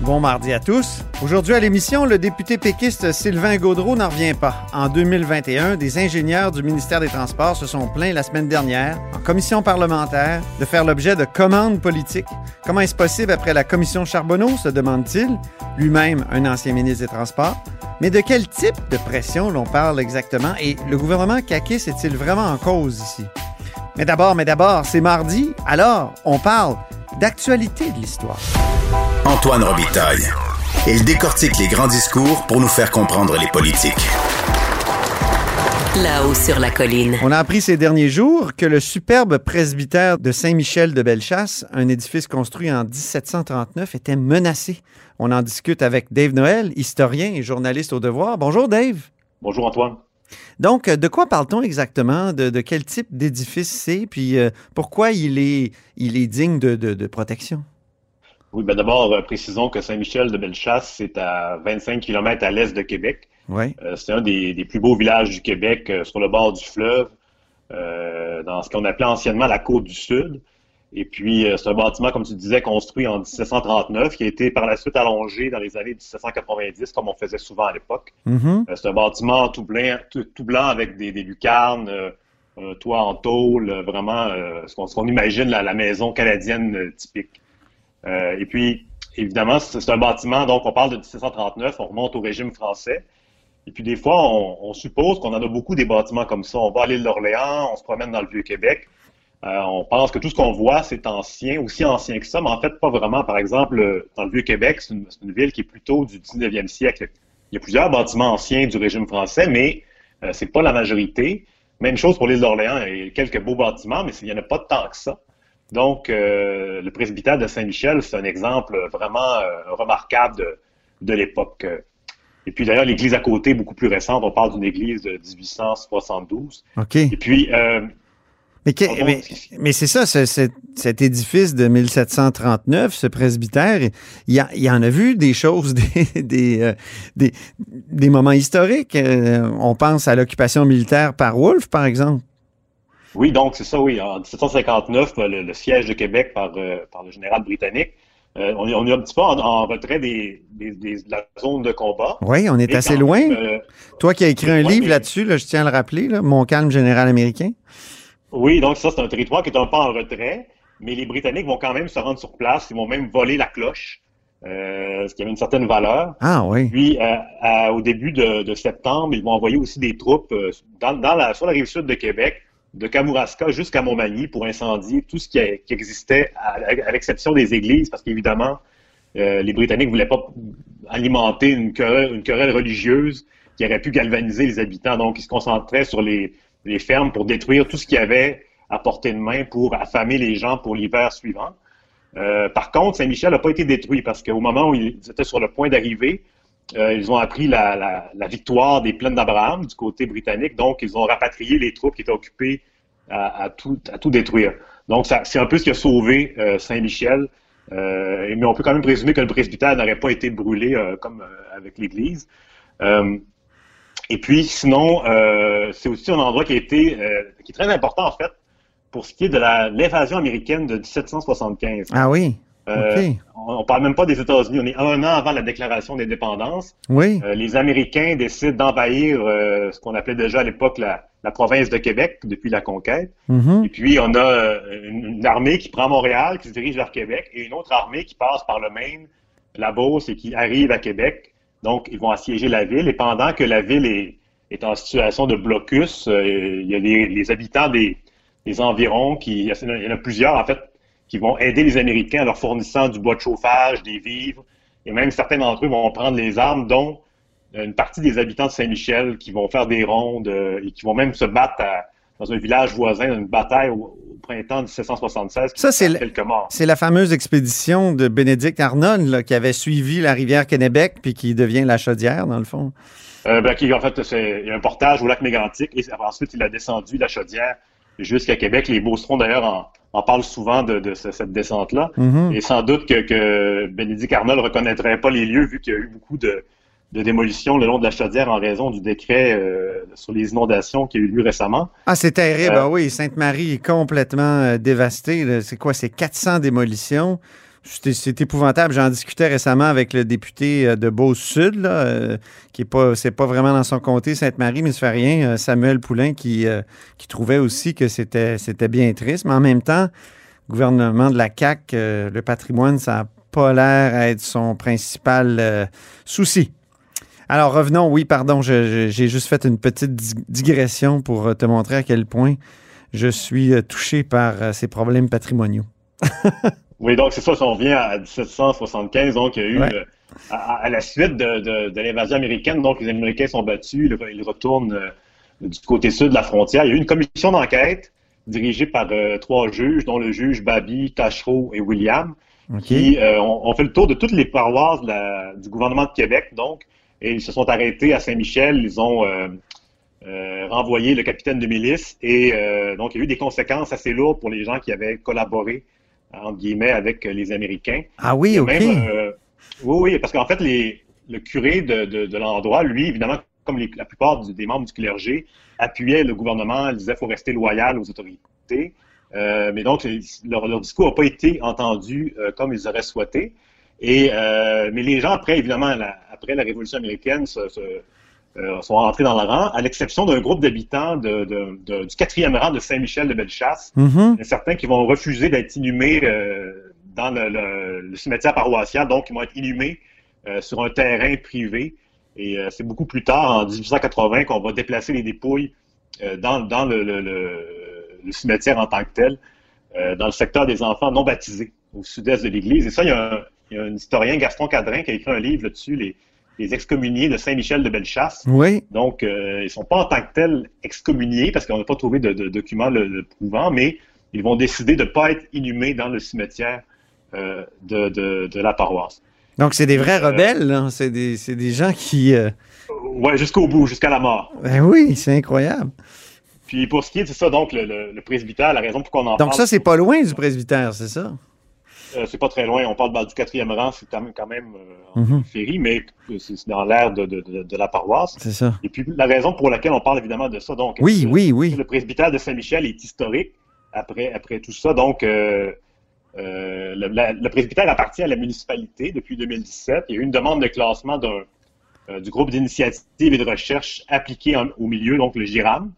Bon mardi à tous. Aujourd'hui à l'émission, le député péquiste Sylvain Gaudreau n'en revient pas. En 2021, des ingénieurs du ministère des Transports se sont plaints la semaine dernière, en commission parlementaire, de faire l'objet de commandes politiques. Comment est-ce possible après la commission Charbonneau, se demande-t-il, lui-même un ancien ministre des Transports? Mais de quel type de pression l'on parle exactement? Et le gouvernement Kakis est-il vraiment en cause ici? Mais d'abord, mais d'abord, c'est mardi, alors on parle d'actualité de l'histoire. Antoine Robitaille. Il décortique les grands discours pour nous faire comprendre les politiques. Là-haut sur la colline. On a appris ces derniers jours que le superbe presbytère de Saint-Michel de Bellechasse, un édifice construit en 1739, était menacé. On en discute avec Dave Noël, historien et journaliste au devoir. Bonjour Dave. Bonjour Antoine. Donc, de quoi parle-t-on exactement? De, de, quel type d'édifice c'est? Puis euh, pourquoi il est, il est digne de, de, de protection? Oui, ben d'abord, euh, précisons que Saint-Michel de Bellechasse, c'est à 25 km à l'est de Québec. Oui. Euh, c'est un des, des, plus beaux villages du Québec euh, sur le bord du fleuve, euh, dans ce qu'on appelait anciennement la côte du Sud. Et puis, euh, c'est un bâtiment, comme tu disais, construit en 1739, qui a été par la suite allongé dans les années 1790, comme on faisait souvent à l'époque. Mm -hmm. c'est un bâtiment tout blanc, tout, tout blanc avec des, des lucarnes, un toit en tôle, vraiment ce qu'on qu imagine la, la, maison canadienne typique. Euh, et puis, évidemment, c'est un bâtiment, donc on parle de 1739, on remonte au régime français. Et puis, des fois, on, on suppose qu'on en a beaucoup des bâtiments comme ça. On va à l'île d'Orléans, on se promène dans le Vieux-Québec. Euh, on pense que tout ce qu'on voit, c'est ancien, aussi ancien que ça, mais en fait, pas vraiment. Par exemple, dans le Vieux-Québec, c'est une, une, ville qui est plutôt du 19e siècle. Il y a plusieurs bâtiments anciens du régime français, mais euh, c'est pas la majorité. Même chose pour l'île d'Orléans, il y a quelques beaux bâtiments, mais il n'y en a pas tant que ça. Donc, euh, le presbytère de Saint-Michel, c'est un exemple vraiment euh, remarquable de, de l'époque. Et puis d'ailleurs, l'église à côté, beaucoup plus récente, on parle d'une église de 1872. OK. Et puis... Euh, mais, que, mais, mais c'est ça, ce, cet, cet édifice de 1739, ce presbytère, il y, a, il y en a vu des choses, des, des, euh, des, des moments historiques. Euh, on pense à l'occupation militaire par Wolfe, par exemple. Oui, donc c'est ça, oui. En 1759, le, le siège de Québec par, euh, par le général britannique, euh, on, est, on est un petit peu en, en retrait des, des, des, de la zone de combat. Oui, on est assez loin. Euh, Toi qui as écrit un livre mais... là-dessus, là, je tiens à le rappeler, là, Mon calme général américain. Oui, donc ça, c'est un territoire qui est un peu en retrait, mais les Britanniques vont quand même se rendre sur place, ils vont même voler la cloche. Euh, ce qui avait une certaine valeur. Ah oui. Puis, euh, à, au début de, de, septembre, ils vont envoyer aussi des troupes euh, dans, dans la, sur la rive sud de Québec de Kamouraska jusqu'à Montmagny pour incendier tout ce qui, a, qui existait, à, à l'exception des églises, parce qu'évidemment, euh, les Britanniques ne voulaient pas alimenter une querelle, une querelle, religieuse qui aurait pu galvaniser les habitants. Donc, ils se concentraient sur les, les fermes pour détruire tout ce qu'il y avait à portée de main pour affamer les gens pour l'hiver suivant. Euh, par contre, Saint-Michel n'a pas été détruit parce qu'au moment où ils étaient sur le point d'arriver, euh, ils ont appris la, victoire des plaines d'Abraham du côté britannique, donc ils ont rapatrié les troupes qui étaient occupées à, tout, à tout, détruire. Donc c'est un peu ce qui a sauvé euh, Saint-Michel, mais on peut quand même présumer que le presbytère n'aurait pas été brûlé comme avec l'Église. Et puis sinon, c'est aussi un endroit qui a été qui est très important en fait pour ce qui est de l'invasion américaine de 1775. Ah oui. Euh, on, ne parle même pas des États-Unis. On est un an avant la déclaration d'indépendance. Oui. Euh, les Américains décident d'envahir euh, ce qu'on appelait déjà à l'époque la, la, province de Québec depuis la conquête. Mm -hmm. Et puis on a une, une, armée qui prend Montréal, qui se dirige vers Québec, et une autre armée qui passe par le Maine, la Beauce et qui arrive à Québec. Donc ils vont assiéger la ville. Et pendant que la ville est, en situation de blocus, il y a les, habitants des environs, qui, il y en a plusieurs, en fait, qui vont aider les Américains en leur fournissant du bois de chauffage, des vivres, et même certains d'entre eux vont prendre les armes, dont une partie des habitants de Saint-Michel qui vont faire des rondes euh, et qui vont même se battre à, dans un village voisin, une bataille au, au printemps 1776. Ça, c'est la, c'est la fameuse expédition de Bénédicte Arnon là, qui avait suivi la rivière Kennebec puis qui devient la chaudière, dans le fond. Euh, ben, qui, en fait, c'est, il y a un portage au lac Mégantic et ensuite il a descendu la chaudière jusqu'à Québec. Les Beaucerons, d'ailleurs, en, on parle souvent de, de ce- cette descente-là. Mhm. Et sans doute que, que Bénédicte Arnold ne reconnaîtrait pas les lieux vu qu'il y a eu beaucoup de, de démolitions le long de la chaudière en raison du décret euh, sur les inondations qui a eu lieu récemment. Ah, c'est terrible. Euh, Ah oui, Sainte-Marie est complètement euh, dévastée. C'est quoi? C'est 400 démolitions. C'est épouvantable. J'en discutais récemment avec le député euh, de là, euh, qui est pas, c'est pas vraiment dans son comté, Sainte-Marie, mais ça fait rien. Samuel Poulain qui, qui trouvait aussi que c'était, c'était bien triste. Mais en même temps, le gouvernement de la CAQ, le patrimoine, ça n'a pas l'air à être son principal souci. Alors revenons, oui, pardon, j'ai juste fait une petite dig- digression pour euh, te montrer à quel point je suis euh, touché par euh, ces problèmes patrimoniaux. Oui, donc c'est ça, si on revient à 1775, donc il y a eu, Ouais. euh, à, à la suite de, de- de l'invasion américaine, donc les Américains sont battus, ils, retournent euh, du côté sud de la frontière. Il y a eu une commission d'enquête dirigée par euh, trois juges, dont le juge Babi, Tachereau et William, qui ont, ont fait le tour de toutes les paroisses de la- du gouvernement de Québec, donc, et ils se sont arrêtés à Saint-Michel, ils ont euh, euh, renvoyé le capitaine de milice, et euh, donc il y a eu des conséquences assez lourdes pour les gens qui avaient collaboré, entre guillemets, avec les Américains. Ah oui, OK. Même, euh, oui, oui, parce qu'en fait, les, le curé de, de, de l'endroit, lui, évidemment, comme les- la plupart des membres du clergé, appuyait le gouvernement, disait qu'il faut rester loyal aux autorités. Euh, mais donc, leur, leur discours n'a pas été entendu euh, comme ils auraient souhaité. Et, euh, mais les gens, après, évidemment, la- après la Révolution américaine, se- se- euh, sont rentrés dans le rang, à l'exception d'un groupe d'habitants de, de- de- du quatrième rang de Saint-Michel-de-Bellechasse, y a certains qui vont refuser d'être inhumés euh, dans le, le- le cimetière paroissial, donc ils vont être inhumés sur un terrain privé. Et c'est beaucoup plus tard, en 1880, qu'on va déplacer les dépouilles dans, dans le, le- cimetière en tant que tel, dans le secteur des enfants non baptisés, au sud-est de l'église. Et ça, il y, a un, il y a un historien, Gaston Cadrin, qui a écrit un livre là-dessus, les, les excommuniés de Saint-Michel de Bellechasse. Oui. Donc, euh, ils ne sont pas en tant que tels excommuniés parce qu'on n'a pas trouvé de, de documents le, le prouvant, mais ils vont décider de ne pas être inhumés dans le cimetière euh, de, de- de la paroisse. Donc, c'est des vrais Euh, rebelles, là. C'est des, c'est des gens qui... Ouais, jusqu'au bout, jusqu'à la mort. Ben oui, c'est incroyable. Puis pour ce qui est de ça, donc le, le- le presbytère, la raison pour qu'on en Donc parle, ça, c'est pas loin du presbytère, c'est ça? Euh, c'est pas très loin. On parle du quatrième rang, c'est quand même, euh, en périphérie, mais c'est dans l'air de, de- de- de la paroisse. C'est ça. Et puis la raison pour laquelle on parle évidemment de ça, donc Oui, euh, oui, oui. Le presbytère de Saint-Michel est historique après, après tout ça. Donc, euh, le, la- le presbytère appartient à la municipalité depuis 2017. Il y a eu une demande de classement du groupe d'initiative et de recherche appliqué en- au milieu, donc le GIRAM,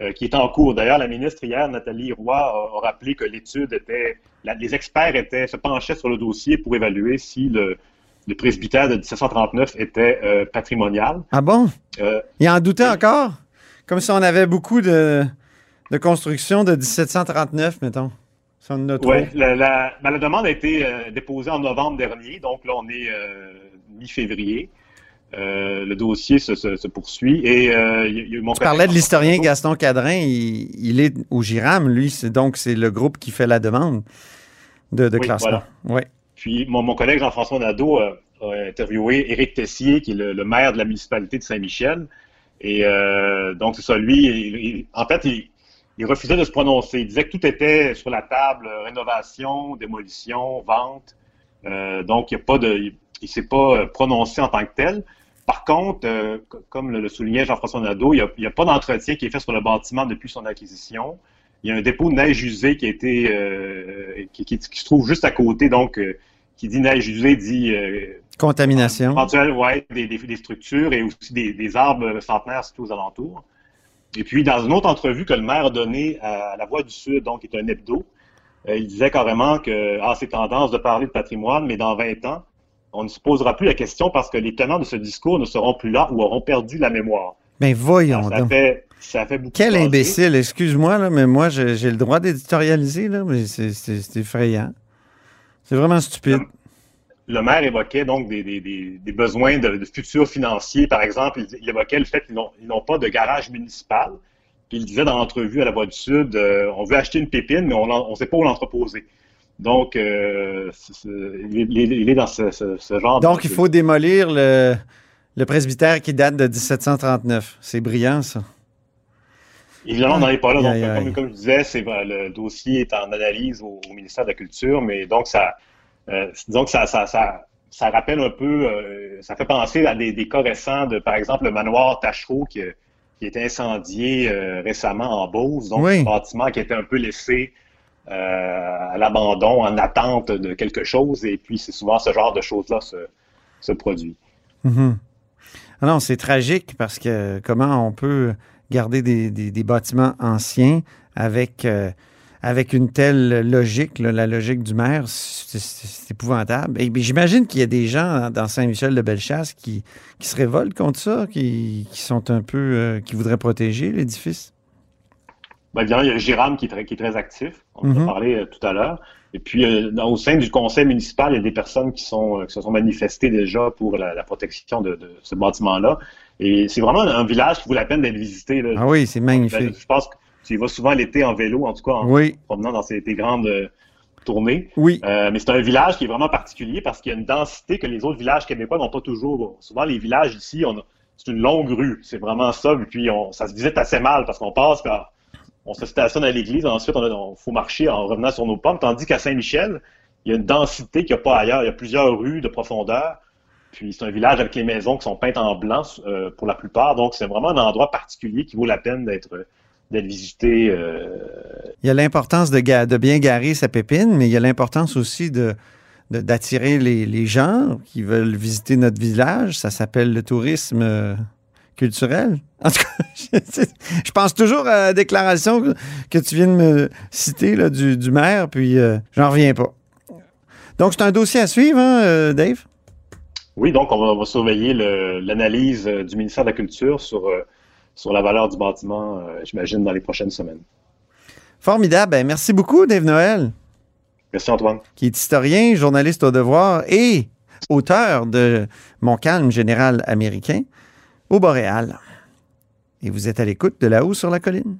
euh, qui est en cours. D'ailleurs, la ministre hier, Nathalie Roy, a, a rappelé que l'étude était, la- les experts étaient, se penchaient sur le dossier pour évaluer si le, le presbytère de 1739 était euh, patrimonial. Ah bon? Euh, Il en doutait encore? Comme si on avait beaucoup de, de constructions de 1739, mettons. Si. Oui, la, la, ben, la demande a été euh, déposée en novembre dernier, donc là, on est mi-février. Euh, le dossier se, se- se poursuit et euh, il il Tu parlais de l'historien Gaston Cadrin, il, il est au GIRAM, lui, c'est donc c'est le groupe qui fait la demande de, de Oui, classement. Ouais. Puis mon, mon collègue Jean-François Nadeau euh, a interviewé Éric Tessier, qui est le, le maire de la municipalité de Saint-Michel. Et euh, donc, c'est ça, lui, il- en fait, il, il refusait de se prononcer. Il disait que tout était sur la table, rénovation, démolition, vente. Euh, donc, il ne s'est pas prononcé en tant que tel. Par contre, euh, comme le, le soulignait Jean-François Nadeau, il n'y a, pas d'entretien qui est fait sur le bâtiment depuis son acquisition. Il y a un dépôt de neige usée qui a été euh, qui, qui- qui se trouve juste à côté, donc euh, qui dit neige usée dit Contamination. ouais, des, des- des structures et aussi des, des arbres centenaires situés aux alentours. Et puis, dans une autre entrevue que le maire a donnée à La Voix du Sud, donc qui est un hebdo, il disait carrément que ah, c'est tendance de parler de patrimoine, mais dans 20 ans, on ne se posera plus la question parce que les tenants de ce discours ne seront plus là ou auront perdu la mémoire. Ben voyons ça, donc. fait, ça fait beaucoup Quel imbécile, excuse-moi, mais moi, j'ai le droit d'éditorialiser, mais c'est- effrayant. C'est vraiment stupide. le maire évoquait donc des, des- des- des besoins de, de futurs financiers. Par exemple, il, il évoquait le fait qu'ils n'ont ils n'ont pas de garage municipal. Puis il disait dans l'entrevue à la Voix du Sud, euh, on veut acheter une pépine, mais on ne sait pas où l'entreposer. Donc, euh, il, est, il est- il est dans ce, ce- ce genre Donc, de- il faut démolir le, le presbytère qui date de 1739. C'est brillant, ça. Évidemment, on n'en est pas là. Donc, Aïe, aïe, comme, je disais, le dossier est en analyse au, au ministère de la Culture, mais donc ça, euh, que ça, ça, ça, ça rappelle un peu, euh, ça fait penser à des, des cas récents de, par exemple, le manoir Tachereau qui, qui a été incendié récemment en Beauce. Donc, Oui. un bâtiment qui était un peu laissé à l'abandon en attente de quelque chose. Et puis, c'est souvent ce genre de choses-là se, produit. Mhm. Ah non, c'est tragique parce que comment on peut garder des, bâtiments anciens avec, euh, avec une telle logique, la logique du maire, c'est épouvantable. Et puis, j'imagine qu'il y a des gens dans Saint-Michel-de-Bellechasse qui, se révoltent contre ça, qui, qui sont un peu, euh, qui voudraient protéger l'édifice. Ben, évidemment, il y a Jérôme qui est très, qui est très actif. On en Mhm. a parlé euh, tout à l'heure. Et puis, euh, dans- au sein du conseil municipal, il y a des personnes qui, sont, euh, qui se sont manifestées déjà pour la, la protection de, de ce bâtiment-là. Et c'est vraiment un village qui vaut la peine d'être visité. Là. Ah oui, c'est Ben, magnifique. je pense que tu y vas souvent l'été en vélo, en tout cas en Oui, promenant dans ces, tes grandes euh, tournées. oui. Euh, mais c'est un village qui est vraiment particulier parce qu'il y a une densité que les autres villages québécois n'ont pas toujours. Souvent, les villages ici, on a- c'est une longue rue. C'est vraiment ça. Et puis, on, ça se visite assez mal parce qu'on passe par. On se stationne à l'église, ensuite, on, a- on faut marcher en revenant sur nos pommes. Tandis qu'à Saint-Michel, il y a une densité qu'il n'y a pas ailleurs. Il y a plusieurs rues de profondeur. Puis, c'est un village avec les maisons qui sont peintes en blanc euh, pour la plupart. Donc, c'est vraiment un endroit particulier qui vaut la peine d'être visité. euh, Il y a l'importance de, de bien garer sa pépine, mais il y a l'importance aussi de d'attirer les, les gens qui veulent visiter notre village. Ça s'appelle le tourisme culturel. En tout cas, je, pense toujours à la déclaration que, tu viens de me citer là, du, du maire, puis euh, j'en reviens pas. Donc, c'est un dossier à suivre, hein, euh, Dave? Oui, donc on va, on va surveiller le- l'analyse euh, du ministère de la Culture sur, euh, sur la valeur du bâtiment, j'imagine, dans les prochaines semaines. Formidable. Ben, merci beaucoup, Dave Noël. Merci Antoine. qui est historien, journaliste au devoir et auteur de Mon calme général américain au Boréal. Et vous êtes à l'écoute de là-haut sur la colline.